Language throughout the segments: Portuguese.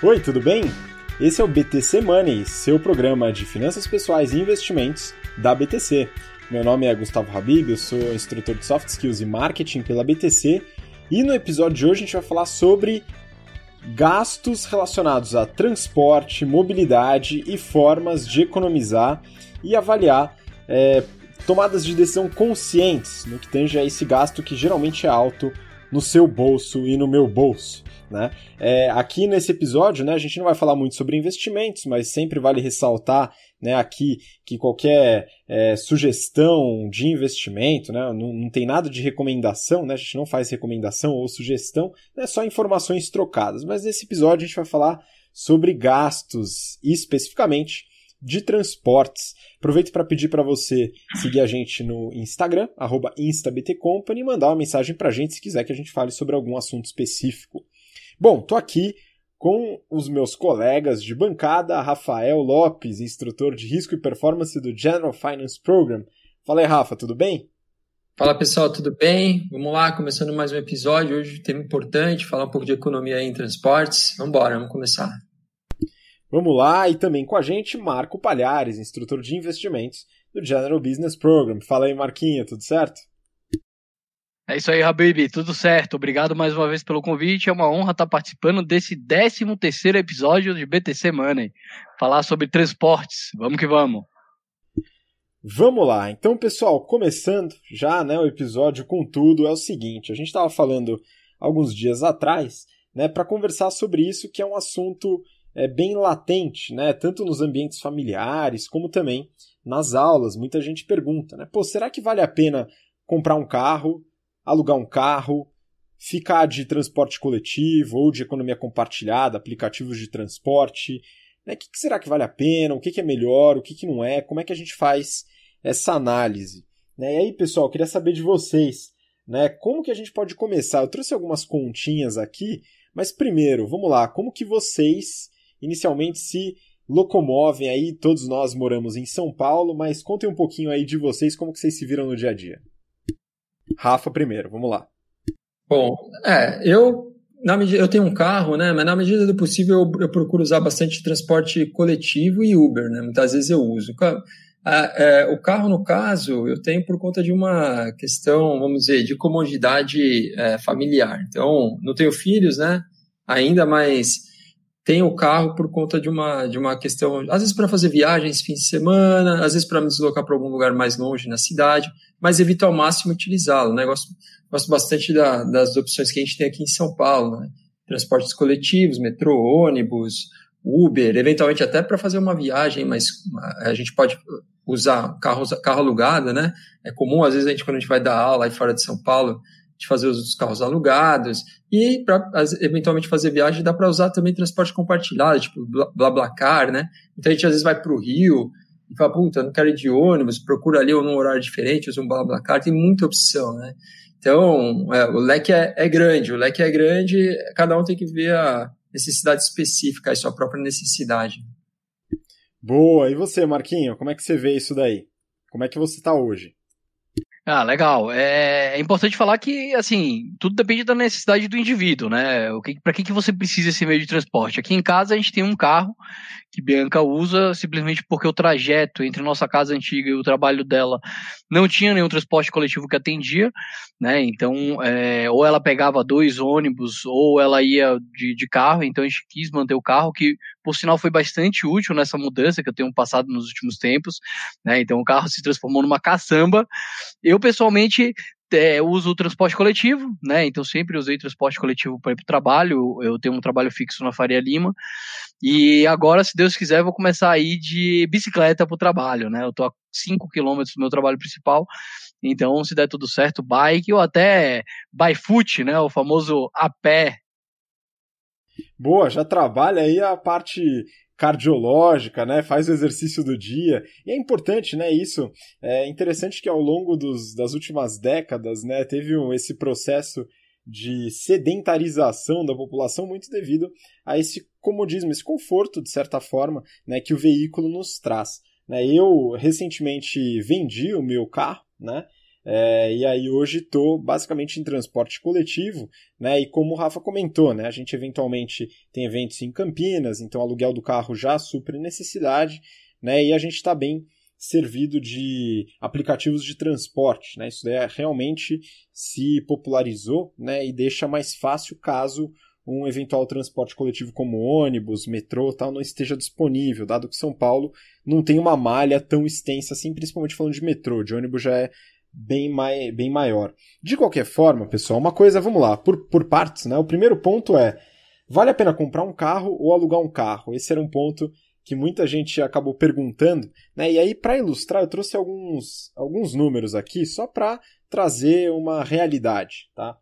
Oi, tudo bem? Esse é o BTC Money, seu programa de finanças pessoais e investimentos da BTC. Meu nome é Gustavo Habib, eu sou instrutor de Soft Skills e Marketing pela BTC e no episódio de hoje a gente vai falar sobre gastos relacionados a transporte, mobilidade e formas de economizar e avaliar é, tomadas de decisão conscientes no que tange a esse gasto que geralmente é alto no seu bolso e no meu bolso. Né? É, aqui nesse episódio, né, a gente não vai falar muito sobre investimentos, mas sempre vale ressaltar né, aqui que qualquer é, sugestão de investimento, né, não, não, tem nada de recomendação, né, a gente não faz recomendação ou sugestão, é né, só informações trocadas. Mas nesse episódio a gente vai falar sobre gastos, especificamente de transportes. Aproveito para pedir para você seguir a gente no Instagram, instabtcompany, e mandar uma mensagem para a gente se quiser que a gente fale sobre algum assunto específico. Bom, tô aqui com os meus colegas de bancada, Rafael Lopes, instrutor de risco e performance do General Finance Program. Fala aí, Rafa, tudo bem? Fala pessoal, tudo bem? Vamos lá, começando mais um episódio. Hoje, tema importante, falar um pouco de economia em transportes. Vamos embora, vamos começar. Vamos lá, e também com a gente, Marco Palhares, instrutor de investimentos do General Business Program. Fala aí, Marquinha, tudo certo? É isso aí, Habib, tudo certo. Obrigado mais uma vez pelo convite. É uma honra estar participando desse 13 terceiro episódio de BTC Money. Falar sobre transportes. Vamos que vamos. Vamos lá. Então, pessoal, começando já né, o episódio com tudo, é o seguinte. A gente estava falando alguns dias atrás né, para conversar sobre isso, que é um assunto é, bem latente, né, tanto nos ambientes familiares como também nas aulas. Muita gente pergunta, né, pô, será que vale a pena comprar um carro alugar um carro, ficar de transporte coletivo ou de economia compartilhada, aplicativos de transporte. Né? O que, será que vale a pena? O que, é melhor? O que, não é? Como é que a gente faz essa análise? Né? E aí, pessoal, queria saber de vocês. Né? Como que a gente pode começar? Eu trouxe algumas continhas aqui, mas primeiro, vamos lá, como que vocês inicialmente se locomovem aí? Todos nós moramos em São Paulo, mas contem um pouquinho aí de vocês, como que vocês se viram no dia a dia. Rafa primeiro, vamos lá. Bom, é, eu na medida, eu tenho um carro, né? Mas na medida do possível eu, eu, procuro usar bastante transporte coletivo e Uber, né? Muitas vezes eu uso. é, o carro, no caso, eu tenho por conta de uma questão, vamos dizer, de comodidade é, familiar. Então, não tenho filhos, né? Ainda, mas tenho o carro por conta de uma, de uma questão, às vezes para fazer viagens fim de semana, às vezes para me deslocar para algum lugar mais longe na cidade, mas evito ao máximo utilizá-lo. Né? Gosto, gosto bastante da, das opções que a gente tem aqui em São Paulo, né? transportes coletivos, metrô, ônibus, Uber, eventualmente até para fazer uma viagem, mas a gente pode usar carro, carro alugado, né? É comum, às vezes, a gente, quando a gente vai dar aula aí fora de São Paulo, de fazer os carros alugados e para eventualmente fazer viagem dá para usar também transporte compartilhado, tipo BlaBlaCar, né? Então a gente às vezes vai para o Rio e fala, puta, não quero ir de ônibus, procura ali ou num horário diferente, usa um BlaBlaCar, tem muita opção, né? Então, é, o leque é, é, grande, o leque é grande, cada um tem que ver a necessidade específica, a sua própria necessidade. Boa, e você, Marquinho, como é que você vê isso daí? Como é que você está hoje? Ah, legal. É, é, importante falar que, assim, tudo depende da necessidade do indivíduo, né? Que, para que, que você precisa esse meio de transporte? Aqui em casa a gente tem um carro que Bianca usa simplesmente porque o trajeto entre nossa casa antiga e o trabalho dela não tinha nenhum transporte coletivo que atendia, né? Então, é, ou ela pegava dois ônibus ou ela ia de, de carro, então a gente quis manter o carro, que por sinal foi bastante útil nessa mudança que eu tenho passado nos últimos tempos, né? Então o carro se transformou numa caçamba. Eu pessoalmente é, uso o transporte coletivo, né? Então sempre usei transporte coletivo para ir para o trabalho. Eu tenho um trabalho fixo na Faria Lima. E agora, se Deus quiser, vou começar a ir de bicicleta para o trabalho, né? Eu estou a 5 quilômetros do meu trabalho principal. Então, se der tudo certo, bike ou até by foot, né? O famoso a pé. Boa, já trabalha aí a parte cardiológica, né? Faz o exercício do dia. E é importante, né? Isso é interessante que ao longo dos, das últimas décadas, né, teve um, esse processo de sedentarização da população muito devido a esse comodismo, esse conforto, de certa forma, né, que o veículo nos traz. Né? Eu recentemente vendi o meu carro, né? É, e aí hoje estou basicamente em transporte coletivo, né? E como o Rafa comentou, né? A gente eventualmente tem eventos em Campinas, então aluguel do carro já supre necessidade, né? E a gente está bem servido de aplicativos de transporte, né? Isso daí é, realmente se popularizou, né? E deixa mais fácil caso um eventual transporte coletivo como ônibus, metrô, tal, não esteja disponível, dado que São Paulo não tem uma malha tão extensa assim, principalmente falando de metrô, de ônibus já é bem, mai, bem maior. De qualquer forma, pessoal, uma coisa, vamos lá, por, por partes, né? O primeiro ponto é, vale a pena comprar um carro ou alugar um carro? Esse era um ponto que muita gente acabou perguntando, né? E aí, para ilustrar, eu trouxe alguns, alguns números aqui só para trazer uma realidade, tá?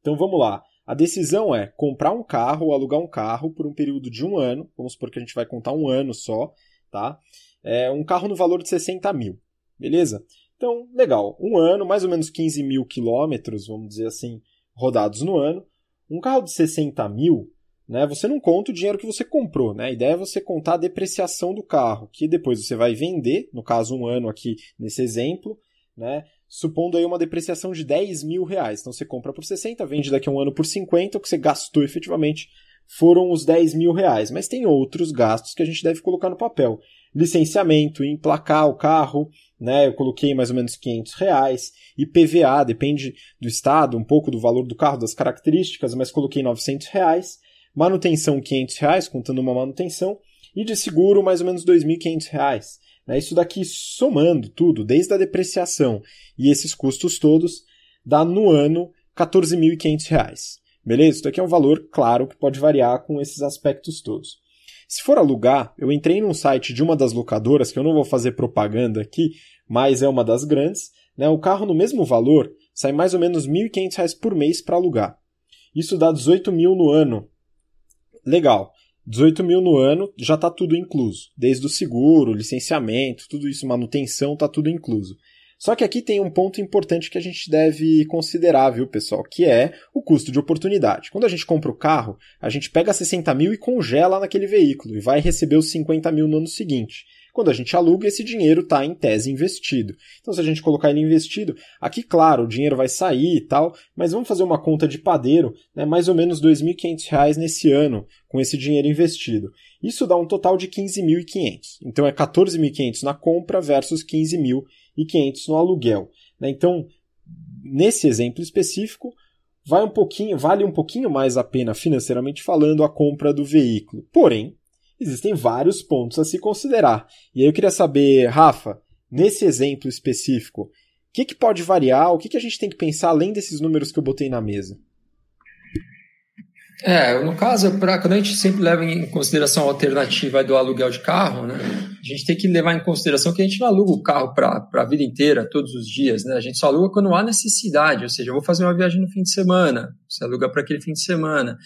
Então vamos lá. A decisão é comprar um carro ou alugar um carro por um período de um ano. Vamos supor que a gente vai contar um ano só, tá? É um carro no valor de 60 mil, beleza? Então, legal. Um ano, mais ou menos 15 mil quilômetros, vamos dizer assim, rodados no ano. Um carro de 60 mil, né? Você não conta o dinheiro que você comprou, né? A ideia é você contar a depreciação do carro, que depois você vai vender, no caso um ano aqui nesse exemplo, né? Supondo aí uma depreciação de 10 mil reais. Então você compra por 60, vende daqui a um ano por 50, o que você gastou efetivamente foram os 10 mil reais. Mas tem outros gastos que a gente deve colocar no papel. Licenciamento, emplacar o carro, né? Eu coloquei mais ou menos 500 reais. E PVA, depende do estado, um pouco do valor do carro, das características, mas coloquei 900 reais. Manutenção 500 reais, contando uma manutenção. E de seguro, mais ou menos 2.500 reais. Né? Isso daqui somando tudo, desde a depreciação e esses custos todos, dá no ano 14.500 reais. Beleza? Isso daqui é um valor, claro, que pode variar com esses aspectos todos. Se for alugar, eu entrei num site de uma das locadoras, que eu não vou fazer propaganda aqui, mas é uma das grandes. Né? O carro no mesmo valor sai mais ou menos R$ 1.500 por mês para alugar. Isso dá 18 mil no ano. Legal. 18 mil no ano já está tudo incluso. Desde o seguro, licenciamento, tudo isso, manutenção, está tudo incluso. Só que aqui tem um ponto importante que a gente deve considerar, viu, pessoal? Que é o custo de oportunidade. Quando a gente compra o carro, a gente pega 60 mil e congela naquele veículo e vai receber os 50 mil no ano seguinte. Quando a gente aluga, esse dinheiro está em tese investido. Então, se a gente colocar ele investido, aqui, claro, o dinheiro vai sair e tal, mas vamos fazer uma conta de padeiro, né, mais ou menos R$ 2.500 nesse ano, com esse dinheiro investido. Isso dá um total de 15.500. Então, é 14.500 na compra versus 15.000 e 500 no aluguel. Né? Então, nesse exemplo específico, vai um pouquinho, vale um pouquinho mais a pena financeiramente falando a compra do veículo. Porém, existem vários pontos a se considerar. E aí eu queria saber, Rafa, nesse exemplo específico, o que, que pode variar, o que, que a gente tem que pensar além desses números que eu botei na mesa? É, no caso, pra, quando a gente sempre leva em consideração a alternativa do aluguel de carro, né, a gente tem que levar em consideração que a gente não aluga o carro para a vida inteira, todos os dias, né? A gente só aluga quando há necessidade, ou seja, eu vou fazer uma viagem no fim de semana, você aluga para aquele fim de semana.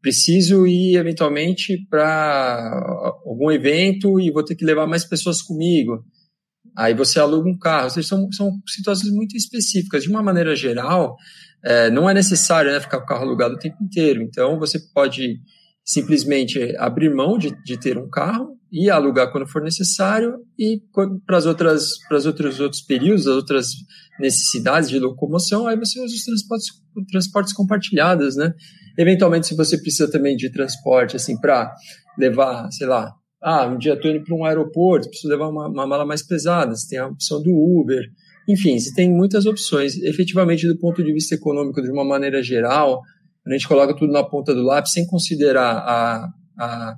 Preciso ir eventualmente para algum evento e vou ter que levar mais pessoas comigo. Aí você aluga um carro. Ou seja, são, são situações muito específicas. De uma maneira geral, é, não é necessário né, ficar com o carro alugado o tempo inteiro. Então, você pode simplesmente abrir mão de, de ter um carro e alugar quando for necessário e para as outras para os outros outros períodos, as outras necessidades de locomoção, aí você usa os transportes transportes compartilhados, né? Eventualmente, se você precisa também de transporte assim para levar, sei lá, ah, um dia estou indo para um aeroporto, preciso levar uma, uma mala mais pesada, você tem a opção do Uber, enfim, você tem muitas opções. Efetivamente, do ponto de vista econômico, de uma maneira geral, a gente coloca tudo na ponta do lápis sem considerar a, a,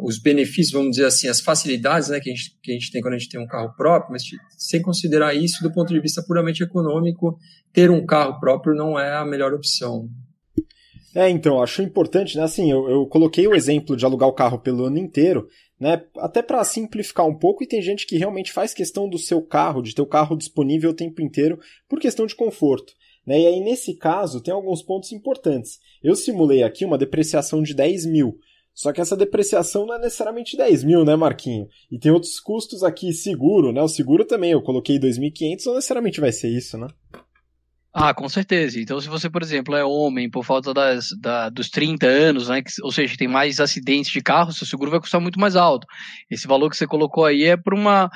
os benefícios, vamos dizer assim, as facilidades né, que, a gente, que a gente tem quando a gente tem um carro próprio, mas sem considerar isso do ponto de vista puramente econômico, ter um carro próprio não é a melhor opção. É, então, acho importante, né? Assim, eu, eu coloquei o exemplo de alugar o carro pelo ano inteiro, né? Até para simplificar um pouco, e tem gente que realmente faz questão do seu carro, de ter o carro disponível o tempo inteiro, por questão de conforto. Né? E aí, nesse caso, tem alguns pontos importantes. Eu simulei aqui uma depreciação de 10 mil. Só que essa depreciação não é necessariamente 10 mil, né, Marquinho? E tem outros custos aqui, seguro, né? O seguro também, eu coloquei 2.500, não necessariamente vai ser isso, né? Ah, com certeza. Então, se você, por exemplo, é homem por falta das, da, dos 30 anos, né, que, ou seja, tem mais acidentes de carro, seu seguro vai custar muito mais alto. Esse valor que você colocou aí é para uma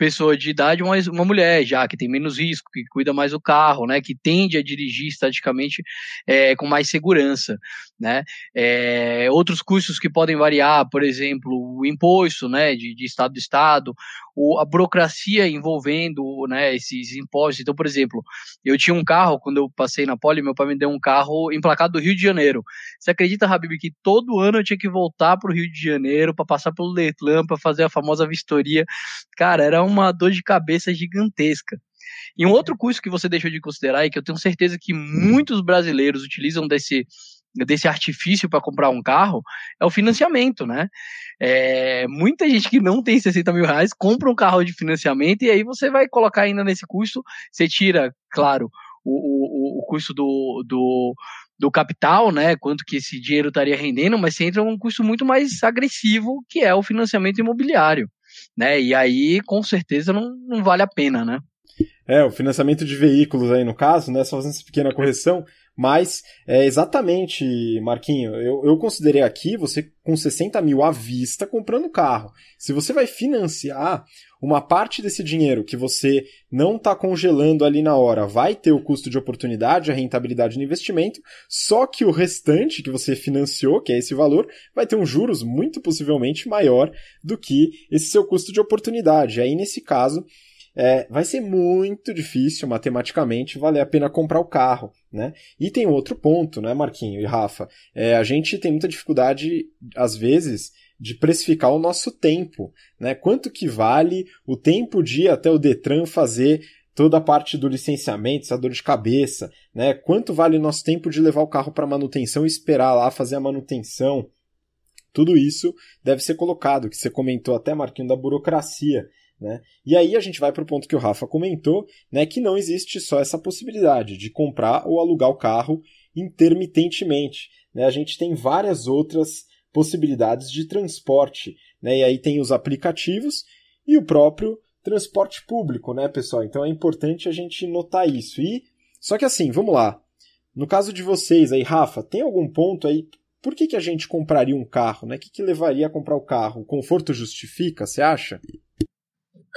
pessoa de idade, uma, uma mulher já, que tem menos risco, que cuida mais do carro, né? Que tende a dirigir estaticamente é, com mais segurança, né? É, outros custos que podem variar, por exemplo, o imposto, né? De, de estado de estado, o, a burocracia envolvendo, né? Esses impostos. Então, por exemplo, eu tinha um carro, quando eu passei na Poli, meu pai me deu um carro emplacado do Rio de Janeiro. Você acredita, Habib, que todo ano eu tinha que voltar para o Rio de Janeiro para passar pelo Letlan, para fazer a famosa vistoria? Cara, era uma dor de cabeça gigantesca. E um outro custo que você deixou de considerar e que eu tenho certeza que muitos brasileiros utilizam desse desse artifício para comprar um carro é o financiamento, né? É, muita gente que não tem 60 mil reais compra um carro de financiamento e aí você vai colocar ainda nesse custo, você tira, claro, o, o, o custo do, do, do capital, né? Quanto que esse dinheiro estaria rendendo, mas você entra um custo muito mais agressivo, que é o financiamento imobiliário, né? E aí, com certeza, não, não vale a pena, né? É, o financiamento de veículos aí no caso, né? Só fazendo essa pequena correção. Mas, é exatamente, Marquinho, eu, eu considerei aqui você com 60 mil à vista comprando carro. Se você vai financiar, uma parte desse dinheiro que você não está congelando ali na hora vai ter o custo de oportunidade, a rentabilidade no investimento, só que o restante que você financiou, que é esse valor, vai ter um juros muito possivelmente maior do que esse seu custo de oportunidade. Aí, nesse caso, é, vai ser muito difícil matematicamente valer a pena comprar o carro, né? E tem outro ponto, né, Marquinho e Rafa? É, a gente tem muita dificuldade, às vezes, de precificar o nosso tempo, né? Quanto que vale o tempo de ir até o Detran fazer toda a parte do licenciamento, essa dor de cabeça, né? Quanto vale o nosso tempo de levar o carro para manutenção e esperar lá fazer a manutenção? Tudo isso deve ser colocado, que você comentou até, Marquinho, da burocracia. Né? E aí a gente vai para o ponto que o Rafa comentou, né, que não existe só essa possibilidade de comprar ou alugar o carro intermitentemente. Né? A gente tem várias outras possibilidades de transporte. Né? E aí tem os aplicativos e o próprio transporte público, né, pessoal? Então é importante a gente notar isso. E só que assim, vamos lá. No caso de vocês aí, Rafa, tem algum ponto aí? Por que, que a gente compraria um carro? Né? O que, que levaria a comprar o carro? O conforto justifica, você acha?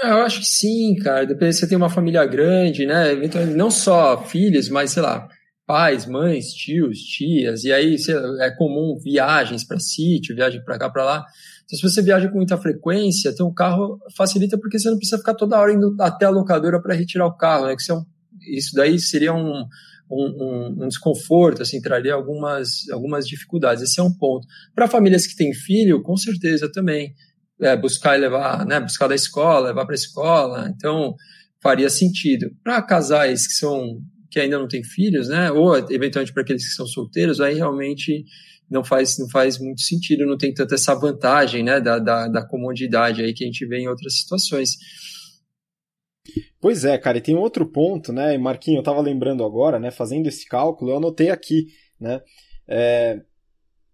É, eu acho que sim, cara. Depende se você tem uma família grande, né? Não só filhos, mas sei lá, pais, mães, tios, tias. E aí é comum viagens para sítio, viagem para cá, para lá. Então, se você viaja com muita frequência, ter um carro facilita porque você não precisa ficar toda hora indo até a locadora para retirar o carro, né? Que isso, é um, isso daí seria um, um, um, desconforto, assim, traria algumas, algumas dificuldades. Esse é um ponto. Para famílias que têm filho, com certeza também é, buscar e levar, né, buscar da escola, levar para a escola, então faria sentido. Para casais que são que ainda não têm filhos, né, ou eventualmente para aqueles que são solteiros, aí realmente não faz, não faz muito sentido, não tem tanta essa vantagem, né, da, da, da comodidade aí que a gente vê em outras situações. Pois é, cara, e tem outro ponto, né, Marquinho, eu estava lembrando agora, né, fazendo esse cálculo, eu anotei aqui, né, é,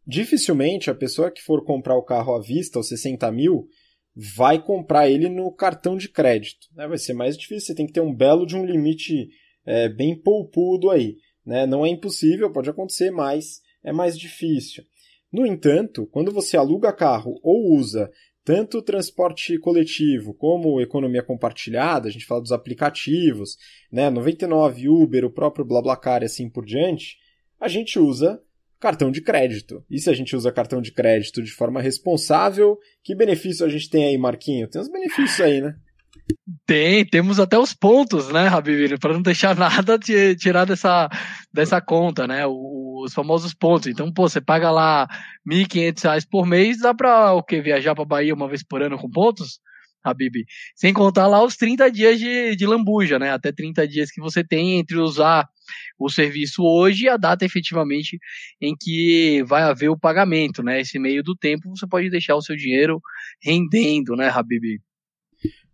dificilmente a pessoa que for comprar o carro à vista, aos 60 mil, vai comprar ele no cartão de crédito. Né? Vai ser mais difícil, você tem que ter um belo de um limite é, bem poupudo aí. Né? Não é impossível, pode acontecer, mas é mais difícil. No entanto, quando você aluga carro ou usa tanto o transporte coletivo como economia compartilhada, a gente fala dos aplicativos, né, 99, Uber, o próprio BlaBlaCar e assim por diante, a gente usa cartão de crédito. E se a gente usa cartão de crédito de forma responsável, que benefício a gente tem aí, Marquinho? Tem uns benefícios aí, né? Tem, temos até os pontos, né, Habib, para não deixar nada de tirar dessa, dessa conta, né, os famosos pontos. Então, pô, você paga lá R$ 1.500 por mês, dá para o quê? Viajar para Bahia uma vez por ano com pontos? Habib. Sem contar lá os 30 dias de, de lambuja, né? Até 30 dias que você tem entre usar o serviço hoje e a data efetivamente em que vai haver o pagamento, né? Esse meio do tempo você pode deixar o seu dinheiro rendendo, né, Habib?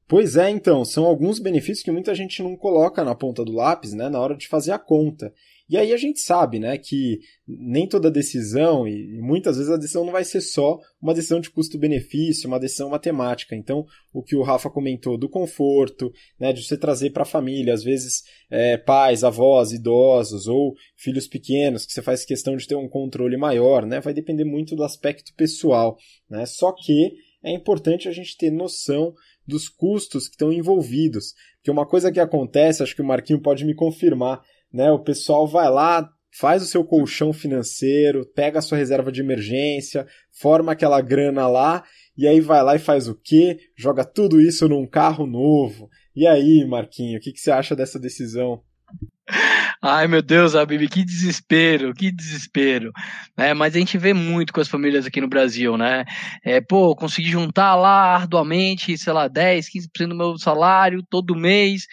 Pois é, então, são alguns benefícios que muita gente não coloca na ponta do lápis, né, na hora de fazer a conta. E aí a gente sabe, né, que nem toda decisão, e muitas vezes a decisão não vai ser só uma decisão de custo-benefício, uma decisão matemática. Então, o que o Rafa comentou do conforto, né, de você trazer para a família, às vezes é, pais, avós, idosos ou filhos pequenos, que você faz questão de ter um controle maior, né, vai depender muito do aspecto pessoal. Né? Só que é importante a gente ter noção dos custos que estão envolvidos. Porque uma coisa que acontece, acho que o Marquinho pode me confirmar, né? O pessoal vai lá, faz o seu colchão financeiro, pega a sua reserva de emergência, forma aquela grana lá, e aí vai lá e faz o quê? Joga tudo isso num carro novo. E aí, Marquinho, o que, que você acha dessa decisão? Ai, meu Deus, Habib, que desespero, que desespero. É, mas a gente vê muito com as famílias aqui no Brasil, né? É, pô, consegui juntar lá arduamente, sei lá, 10, 15% do meu salário todo mês,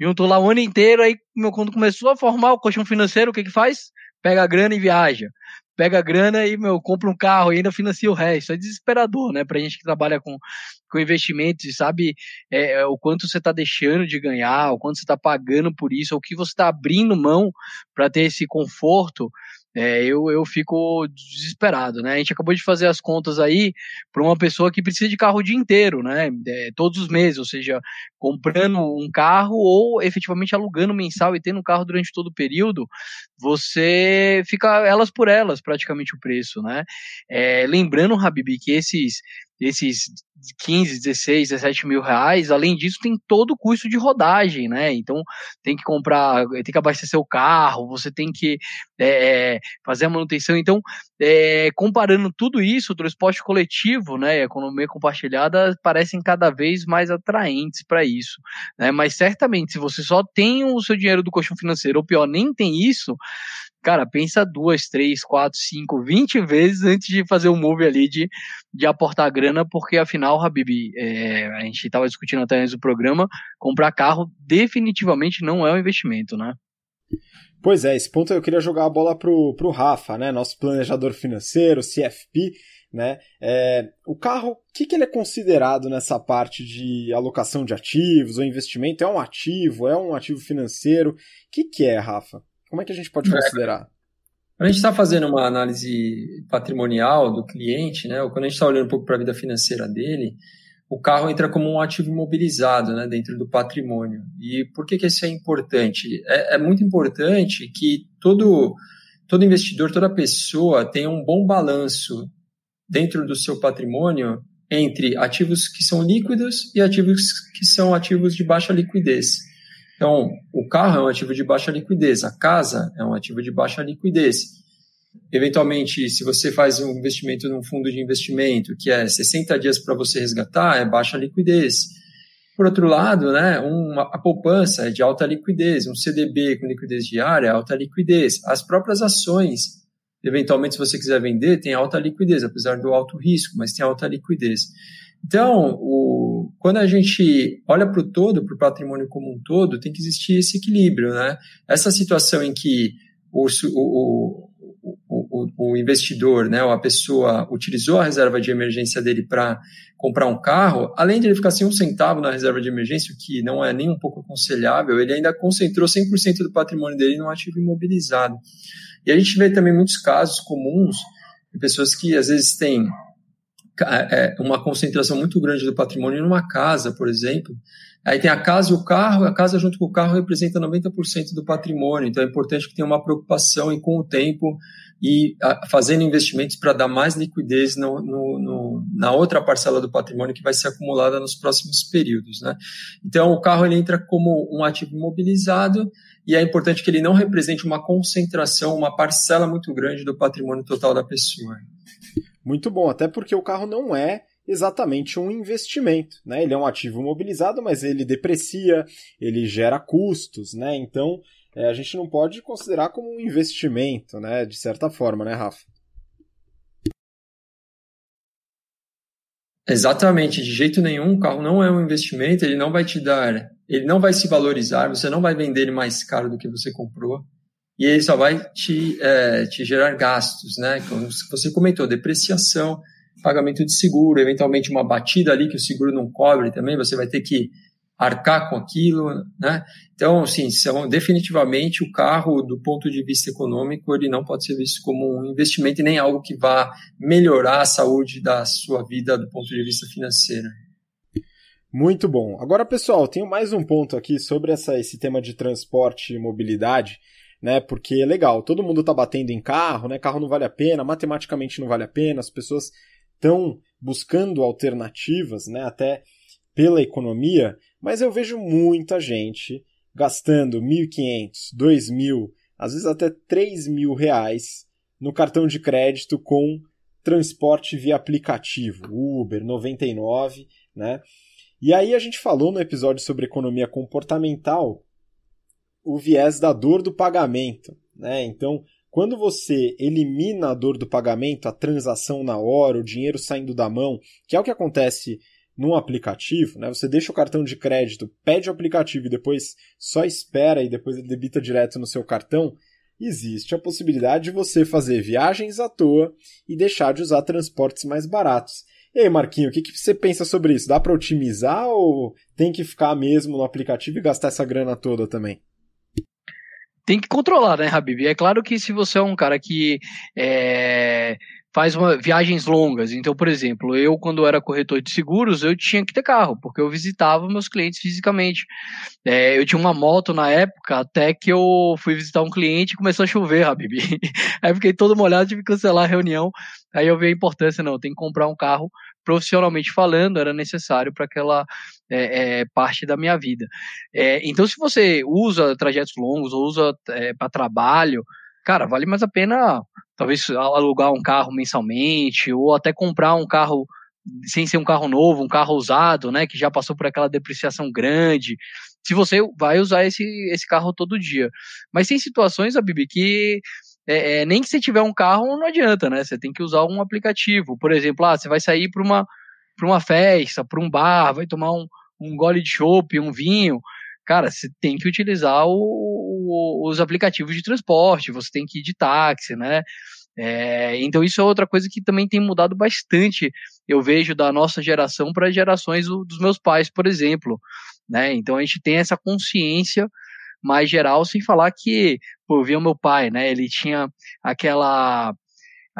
juntou lá o ano inteiro, aí meu, quando começou a formar o colchão financeiro, o que que faz? Pega a grana e viaja pega a grana e, meu, compra um carro e ainda financia o resto. É desesperador, né? Pra gente que trabalha com, com investimentos e sabe é, é o quanto você está deixando de ganhar, o quanto você está pagando por isso, o que você está abrindo mão para ter esse conforto é, eu, eu fico desesperado, né? A gente acabou de fazer as contas aí para uma pessoa que precisa de carro o dia inteiro, né? É, todos os meses, ou seja, comprando um carro ou efetivamente alugando mensal e tendo um carro durante todo o período, você fica elas por elas praticamente o preço, né? É, lembrando, Habib, que esses esses 15, 16, 17 mil reais, além disso, tem todo o custo de rodagem, né? Então, tem que comprar, tem que abastecer o carro, você tem que é, é, fazer a manutenção. Então, é, comparando tudo isso, o transporte coletivo, né, a economia compartilhada, parecem cada vez mais atraentes para isso. Né? Mas, certamente, se você só tem o seu dinheiro do colchão financeiro, ou pior, nem tem isso, cara, pensa duas, três, quatro, cinco, vinte vezes antes de fazer o um move ali de, de aportar grana, porque afinal, Habib, é, a gente estava discutindo até antes do programa, comprar carro definitivamente não é um investimento, né? Pois é, esse ponto eu queria jogar a bola pro, pro Rafa, né? Nosso planejador financeiro, CFP, né? É, o carro, o que, que ele é considerado nessa parte de alocação de ativos ou investimento? É um ativo? É um ativo financeiro? O que, que é, Rafa? Como é que a gente pode considerar? Quando a gente está fazendo uma análise patrimonial do cliente, né, ou quando a gente está olhando um pouco para a vida financeira dele, o carro entra como um ativo imobilizado né, dentro do patrimônio. E por que, que isso é importante? É, é muito importante que todo, todo investidor, toda pessoa tenha um bom balanço dentro do seu patrimônio entre ativos que são líquidos e ativos que são ativos de baixa liquidez. Então, o carro é um ativo de baixa liquidez, a casa é um ativo de baixa liquidez. Eventualmente, se você faz um investimento num fundo de investimento, que é 60 dias para você resgatar, é baixa liquidez. Por outro lado, né, uma, a poupança é de alta liquidez, um CDB com liquidez diária é alta liquidez. As próprias ações, eventualmente, se você quiser vender, tem alta liquidez, apesar do alto risco, mas tem alta liquidez. Então, o, quando a gente olha para o todo, para o patrimônio como um todo, tem que existir esse equilíbrio, né? Essa situação em que o, o, o, o, investidor, né, ou a pessoa utilizou a reserva de emergência dele para comprar um carro, além de ele ficar sem um centavo na reserva de emergência, o que não é nem um pouco aconselhável, ele ainda concentrou 100% do patrimônio dele num ativo imobilizado. E a gente vê também muitos casos comuns de pessoas que às vezes têm uma concentração muito grande do patrimônio numa casa, por exemplo. Aí tem a casa e o carro, a casa junto com o carro representa 90% do patrimônio, então é importante que tenha uma preocupação e com o tempo e fazendo investimentos para dar mais liquidez no, no, no, na outra parcela do patrimônio que vai ser acumulada nos próximos períodos. Né? Então o carro ele entra como um ativo imobilizado e é importante que ele não represente uma concentração, uma parcela muito grande do patrimônio total da pessoa. Muito bom, até porque o carro não é exatamente um investimento, né? Ele é um ativo mobilizado, mas ele deprecia, ele gera custos, né? Então é, a gente não pode considerar como um investimento, né? De certa forma, né, Rafa? Exatamente, de jeito nenhum, o carro não é um investimento, ele não vai te dar, ele não vai se valorizar, você não vai vender ele mais caro do que você comprou e ele só vai te, é, te gerar gastos, né? Como você comentou, depreciação, pagamento de seguro, eventualmente uma batida ali que o seguro não cobre também, você vai ter que arcar com aquilo, né? Então, sim, são definitivamente o carro, do ponto de vista econômico, ele não pode ser visto como um investimento e nem algo que vá melhorar a saúde da sua vida do ponto de vista financeiro. Muito bom. Agora, pessoal, tenho mais um ponto aqui sobre essa, esse tema de transporte e mobilidade né? Porque é legal, todo mundo tá batendo em carro, né? Carro não vale a pena, matematicamente não vale a pena, as pessoas estão buscando alternativas, né? Até pela economia, mas eu vejo muita gente gastando 1.500, 2.000, às vezes até 3.000 reais no cartão de crédito com transporte via aplicativo, Uber, 99, né? E aí a gente falou no episódio sobre economia comportamental o viés da dor do pagamento, né? Então, quando você elimina a dor do pagamento, a transação na hora, o dinheiro saindo da mão, que é o que acontece num aplicativo, né? Você deixa o cartão de crédito, pede o aplicativo e depois só espera e depois ele debita direto no seu cartão, existe a possibilidade de você fazer viagens à toa e deixar de usar transportes mais baratos. E aí, Marquinho, o que, que você pensa sobre isso? Dá para otimizar ou tem que ficar mesmo no aplicativo e gastar essa grana toda também? Tem que controlar, né, Habib? É claro que se você é um cara que é, faz uma, viagens longas. Então, por exemplo, eu, quando era corretor de seguros, eu tinha que ter carro, porque eu visitava meus clientes fisicamente. É, eu tinha uma moto na época, até que eu fui visitar um cliente e começou a chover, Habib. Aí fiquei todo molhado, tive que cancelar a reunião. Aí eu vi a importância, não, tem que comprar um carro profissionalmente falando, era necessário para aquela é, é, parte da minha vida. É, então, se você usa trajetos longos ou usa é, para trabalho, cara, vale mais a pena talvez alugar um carro mensalmente ou até comprar um carro sem ser um carro novo, um carro usado, né, que já passou por aquela depreciação grande. Se você vai usar esse, esse carro todo dia. Mas tem situações, a Bibi, que é, é, nem que você tiver um carro não adianta, né? Você tem que usar um aplicativo. Por exemplo, ah, você vai sair para uma, uma festa, para um bar, vai tomar um, um gole de chopp, um vinho cara, você tem que utilizar o, o, os aplicativos de transporte, você tem que ir de táxi, né? É, então isso é outra coisa que também tem mudado bastante. Eu vejo da nossa geração para gerações dos meus pais, por exemplo. Né? Então a gente tem essa consciência mais geral, sem falar que, pô, eu vi o meu pai, né? Ele tinha aquela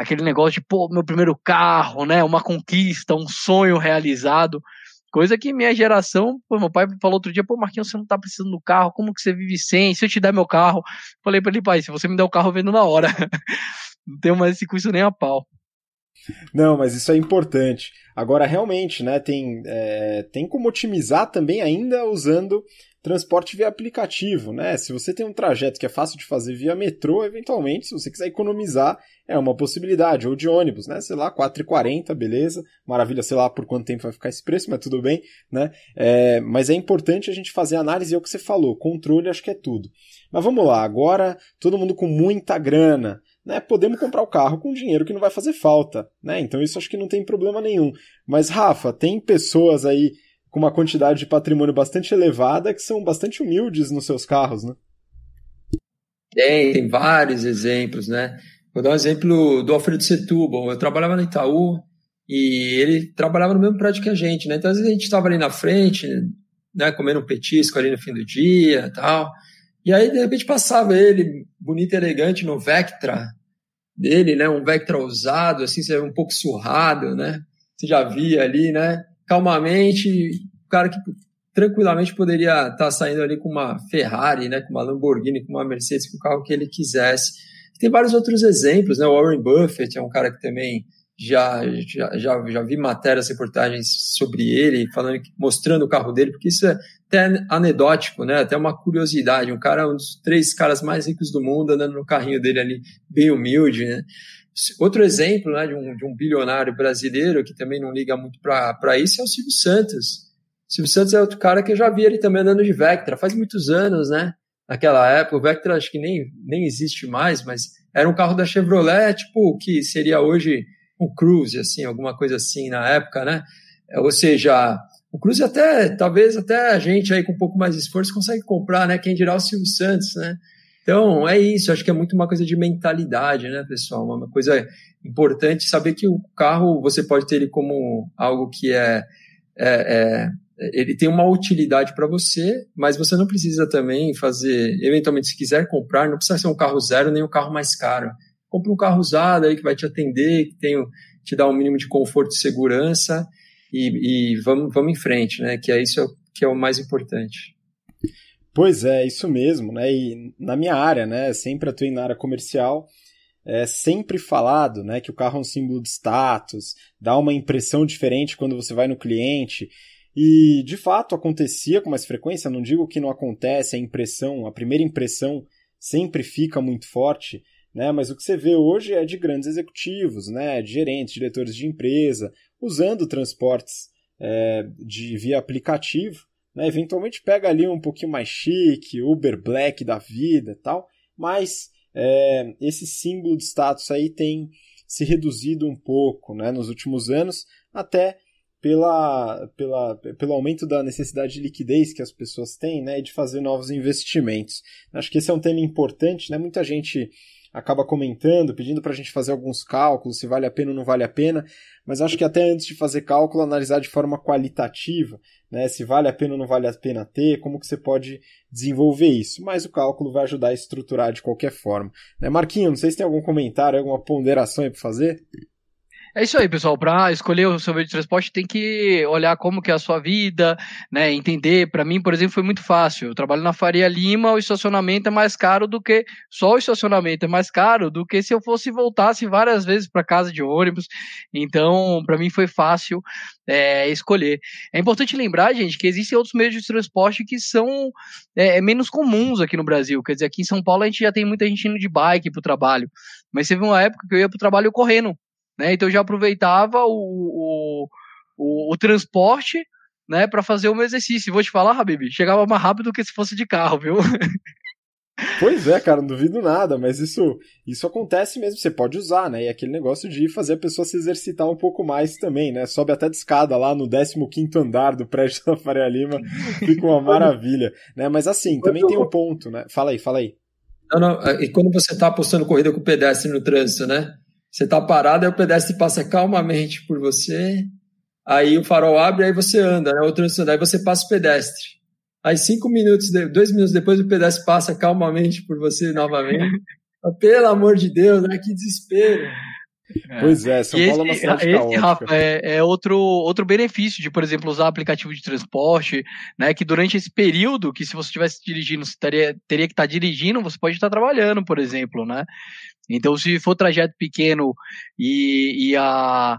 aquele negócio de, pô, meu primeiro carro, né? Uma conquista, um sonho realizado. Coisa que minha geração, pô, meu pai falou outro dia, pô, Marquinhos, você não tá precisando do carro, como que você vive sem? Se eu te der meu carro, falei para ele, pai, se você me der o carro, eu vendo na hora. não tenho mais esse custo nem a pau. Não, mas isso é importante. Agora, realmente, né, tem, é, tem como otimizar também ainda usando transporte via aplicativo, né? Se você tem um trajeto que é fácil de fazer via metrô, eventualmente, se você quiser economizar, é uma possibilidade. Ou de ônibus, né? Sei lá, 4,40, beleza. Maravilha, sei lá por quanto tempo vai ficar esse preço, mas tudo bem, né? É, mas é importante a gente fazer análise, é o que você falou. Controle acho que é tudo. Mas vamos lá, agora todo mundo com muita grana. Né, podemos comprar o carro com dinheiro que não vai fazer falta, né? Então isso acho que não tem problema nenhum. Mas Rafa, tem pessoas aí com uma quantidade de patrimônio bastante elevada que são bastante humildes nos seus carros, né? Tem, tem vários exemplos, né? Vou dar um exemplo do Alfredo Setúbal. Eu trabalhava no Itaú e ele trabalhava no mesmo prédio que a gente, né? Então, às vezes a gente estava ali na frente, né, comendo um petisco ali no fim do dia tal. E aí, de repente, passava ele, bonito e elegante, no Vectra dele, né? Um Vectra usado, assim, um pouco surrado, né? Você já via ali, né? Calmamente, o cara que tranquilamente poderia estar tá saindo ali com uma Ferrari, né, com uma Lamborghini, com uma Mercedes, com o carro que ele quisesse. Tem vários outros exemplos, né? O Warren Buffett é um cara que também já, já, já, já vi matérias, reportagens sobre ele, falando, mostrando o carro dele, porque isso é até anedótico, né? Até uma curiosidade. Um cara, um dos três caras mais ricos do mundo, andando no carrinho dele ali, bem humilde, né? Outro exemplo né, de, um, de um bilionário brasileiro que também não liga muito para isso é o Silvio Santos. O Silvio Santos é outro cara que eu já vi ele também andando de Vectra, faz muitos anos, né? Naquela época, o Vectra acho que nem, nem existe mais, mas era um carro da Chevrolet, tipo, que seria hoje um Cruze, assim, alguma coisa assim na época, né? Ou seja, o Cruze até, talvez até a gente aí com um pouco mais de esforço consegue comprar, né? Quem dirá o Silvio Santos, né? Então, é isso. Acho que é muito uma coisa de mentalidade, né, pessoal? Uma coisa importante saber que o carro você pode ter ele como algo que é, é, é ele tem uma utilidade para você, mas você não precisa também fazer, eventualmente, se quiser comprar, não precisa ser um carro zero nem um carro mais caro. Compre um carro usado aí que vai te atender, que tem, te dá um mínimo de conforto e segurança e, e vamos, vamos em frente, né? Que é isso que é o mais importante. Pois é, isso mesmo, né? E na minha área, né? Sempre atuei na área comercial. É sempre falado, né, que o carro é um símbolo de status, dá uma impressão diferente quando você vai no cliente. E de fato acontecia com mais frequência, não digo que não acontece, a impressão, a primeira impressão sempre fica muito forte, né? Mas o que você vê hoje é de grandes executivos, né? De gerentes, diretores de empresa, usando transportes é, de via aplicativo, né? Eventualmente pega ali um pouquinho mais chique, Uber Black da vida, tal, mas é, esse símbolo de status aí tem se reduzido um pouco, né? Nos últimos anos, até pela, pela, pelo aumento da necessidade de liquidez que as pessoas têm, né, e de fazer novos investimentos. Acho que esse é um tema importante, né? Muita gente acaba comentando, pedindo para a gente fazer alguns cálculos, se vale a pena ou não vale a pena, mas acho que até antes de fazer cálculo, analisar de forma qualitativa, né, se vale a pena ou não vale a pena ter, como que você pode desenvolver isso, mas o cálculo vai ajudar a estruturar de qualquer forma. Né, Marquinho, não sei se tem algum comentário, alguma ponderação aí para fazer? É isso aí, pessoal. Para escolher o seu meio de transporte, tem que olhar como que é a sua vida, né? Entender. Para mim, por exemplo, foi muito fácil. Eu trabalho na Faria Lima, o estacionamento é mais caro do que só o estacionamento é mais caro do que se eu fosse voltasse várias vezes para casa de ônibus. Então, para mim foi fácil é, escolher. É importante lembrar, gente, que existem outros meios de transporte que são é, menos comuns aqui no Brasil. Quer dizer, aqui em São Paulo a gente já tem muita gente indo de bike para o trabalho, mas teve uma época que eu ia para o trabalho correndo. Né? Então eu já aproveitava o, o, o, o transporte né, para fazer o meu exercício. Vou te falar, Habib, chegava mais rápido do que se fosse de carro, viu? Pois é, cara, não duvido nada, mas isso isso acontece mesmo, você pode usar, né? E aquele negócio de fazer a pessoa se exercitar um pouco mais também, né? Sobe até de escada lá no 15º andar do prédio da Faria Lima, fica uma maravilha, né? Mas assim, também tem um ponto, né? Fala aí, fala aí. Não, não, e quando você está apostando corrida com pedestre no trânsito, né? Você está parado, aí o pedestre passa calmamente por você, aí o farol abre, aí você anda, né? O trânsito, aí você passa o pedestre. Aí cinco minutos, dois minutos depois o pedestre passa calmamente por você novamente. Pelo amor de Deus, né? Que desespero. É. Pois é, São Paulo é uma cidade esse. Rafa, é, é, outro, outro benefício de, por exemplo, usar aplicativo de transporte, né? Que durante esse período, que se você estivesse dirigindo, você teria, teria que estar dirigindo, você pode estar trabalhando, por exemplo, né? Então, se for trajeto pequeno e, e a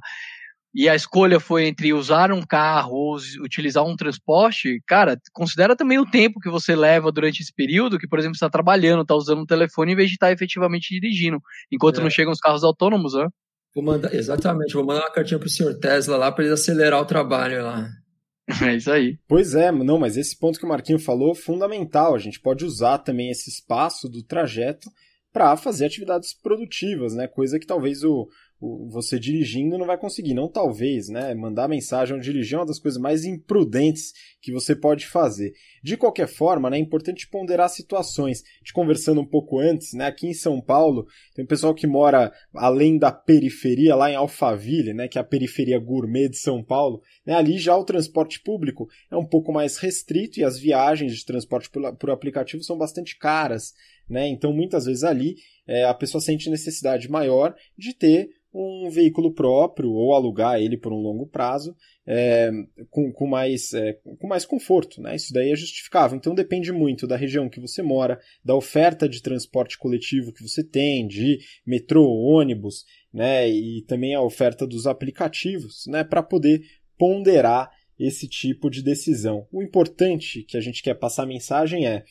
e a escolha foi entre usar um carro ou utilizar um transporte, cara, considera também o tempo que você leva durante esse período, que, por exemplo, você está trabalhando, está usando um telefone, em vez de estar tá efetivamente dirigindo, enquanto é. não chegam os carros autônomos, né? Vou mandar, exatamente, vou mandar uma cartinha pro senhor Tesla lá para ele acelerar o trabalho lá. É isso aí. Pois é, não, mas esse ponto que o Marquinho falou, fundamental. A gente pode usar também esse espaço do trajeto para fazer atividades produtivas, né? Coisa que talvez o, você dirigindo não vai conseguir. Não talvez, né? Mandar mensagem ao dirigir é uma das coisas mais imprudentes que você pode fazer. De qualquer forma, né, é importante ponderar situações. De conversando um pouco antes, né? Aqui em São Paulo, tem um pessoal que mora além da periferia, lá em Alphaville, né? Que é a periferia gourmet de São Paulo. Né, ali já o transporte público é um pouco mais restrito e as viagens de transporte por, por aplicativo são bastante caras. Né? Então, muitas vezes ali é, a pessoa sente necessidade maior de ter um veículo próprio ou alugar ele por um longo prazo é, com, com, mais, é, com mais conforto. Né? Isso daí é justificável. Então depende muito da região que você mora, da oferta de transporte coletivo que você tem, de metrô, ônibus, né? e também a oferta dos aplicativos né? para poder ponderar esse tipo de decisão. O importante que a gente quer passar a mensagem é,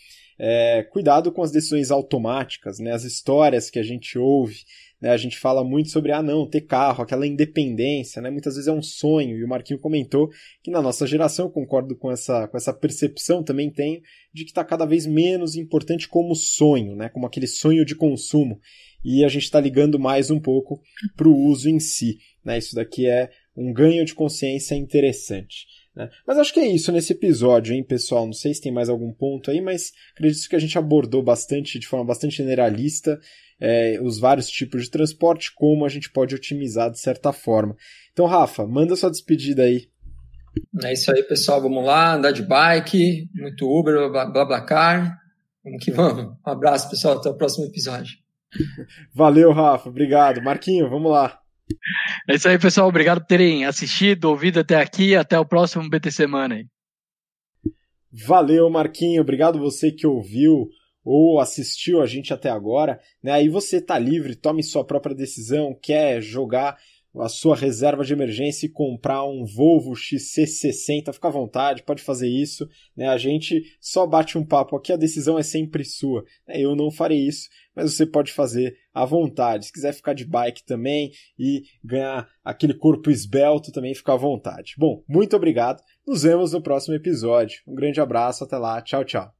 é cuidado com as decisões automáticas, né? as histórias que a gente ouve né? A gente fala muito sobre, ah, não, ter carro, aquela independência, né? Muitas vezes é um sonho, e o Marquinho comentou que na nossa geração, eu concordo com essa, com essa percepção, também tenho, de que está cada vez menos importante como sonho, né? Como aquele sonho de consumo. E a gente está ligando mais um pouco para o uso em si. Né? Isso daqui é um ganho de consciência interessante. Né? Mas acho que é isso nesse episódio, hein, pessoal? Não sei se tem mais algum ponto aí, mas acredito que a gente abordou bastante, de forma bastante generalista é, os vários tipos de transporte, como a gente pode otimizar de certa forma. Então, Rafa, manda sua despedida aí. É isso aí, pessoal. Vamos lá, andar de bike, muito Uber, BlaBlaCar. Vamos que vamos. Um abraço, pessoal. Até o próximo episódio. Valeu, Rafa. Obrigado. Marquinho, vamos lá. É isso aí, pessoal. Obrigado por terem assistido, ouvido até aqui. Até o próximo BT Semana. Valeu, Marquinho. Obrigado você que ouviu ou assistiu a gente até agora, né? Aí você tá livre, tome sua própria decisão, quer jogar a sua reserva de emergência e comprar um Volvo XC60, fica à vontade, pode fazer isso. Né? A gente só bate um papo aqui, a decisão é sempre sua. Né? Eu não farei isso, mas você pode fazer à vontade. Se quiser ficar de bike também e ganhar aquele corpo esbelto, também fica à vontade. Bom, muito obrigado. Nos vemos no próximo episódio. Um grande abraço, até lá. Tchau, tchau.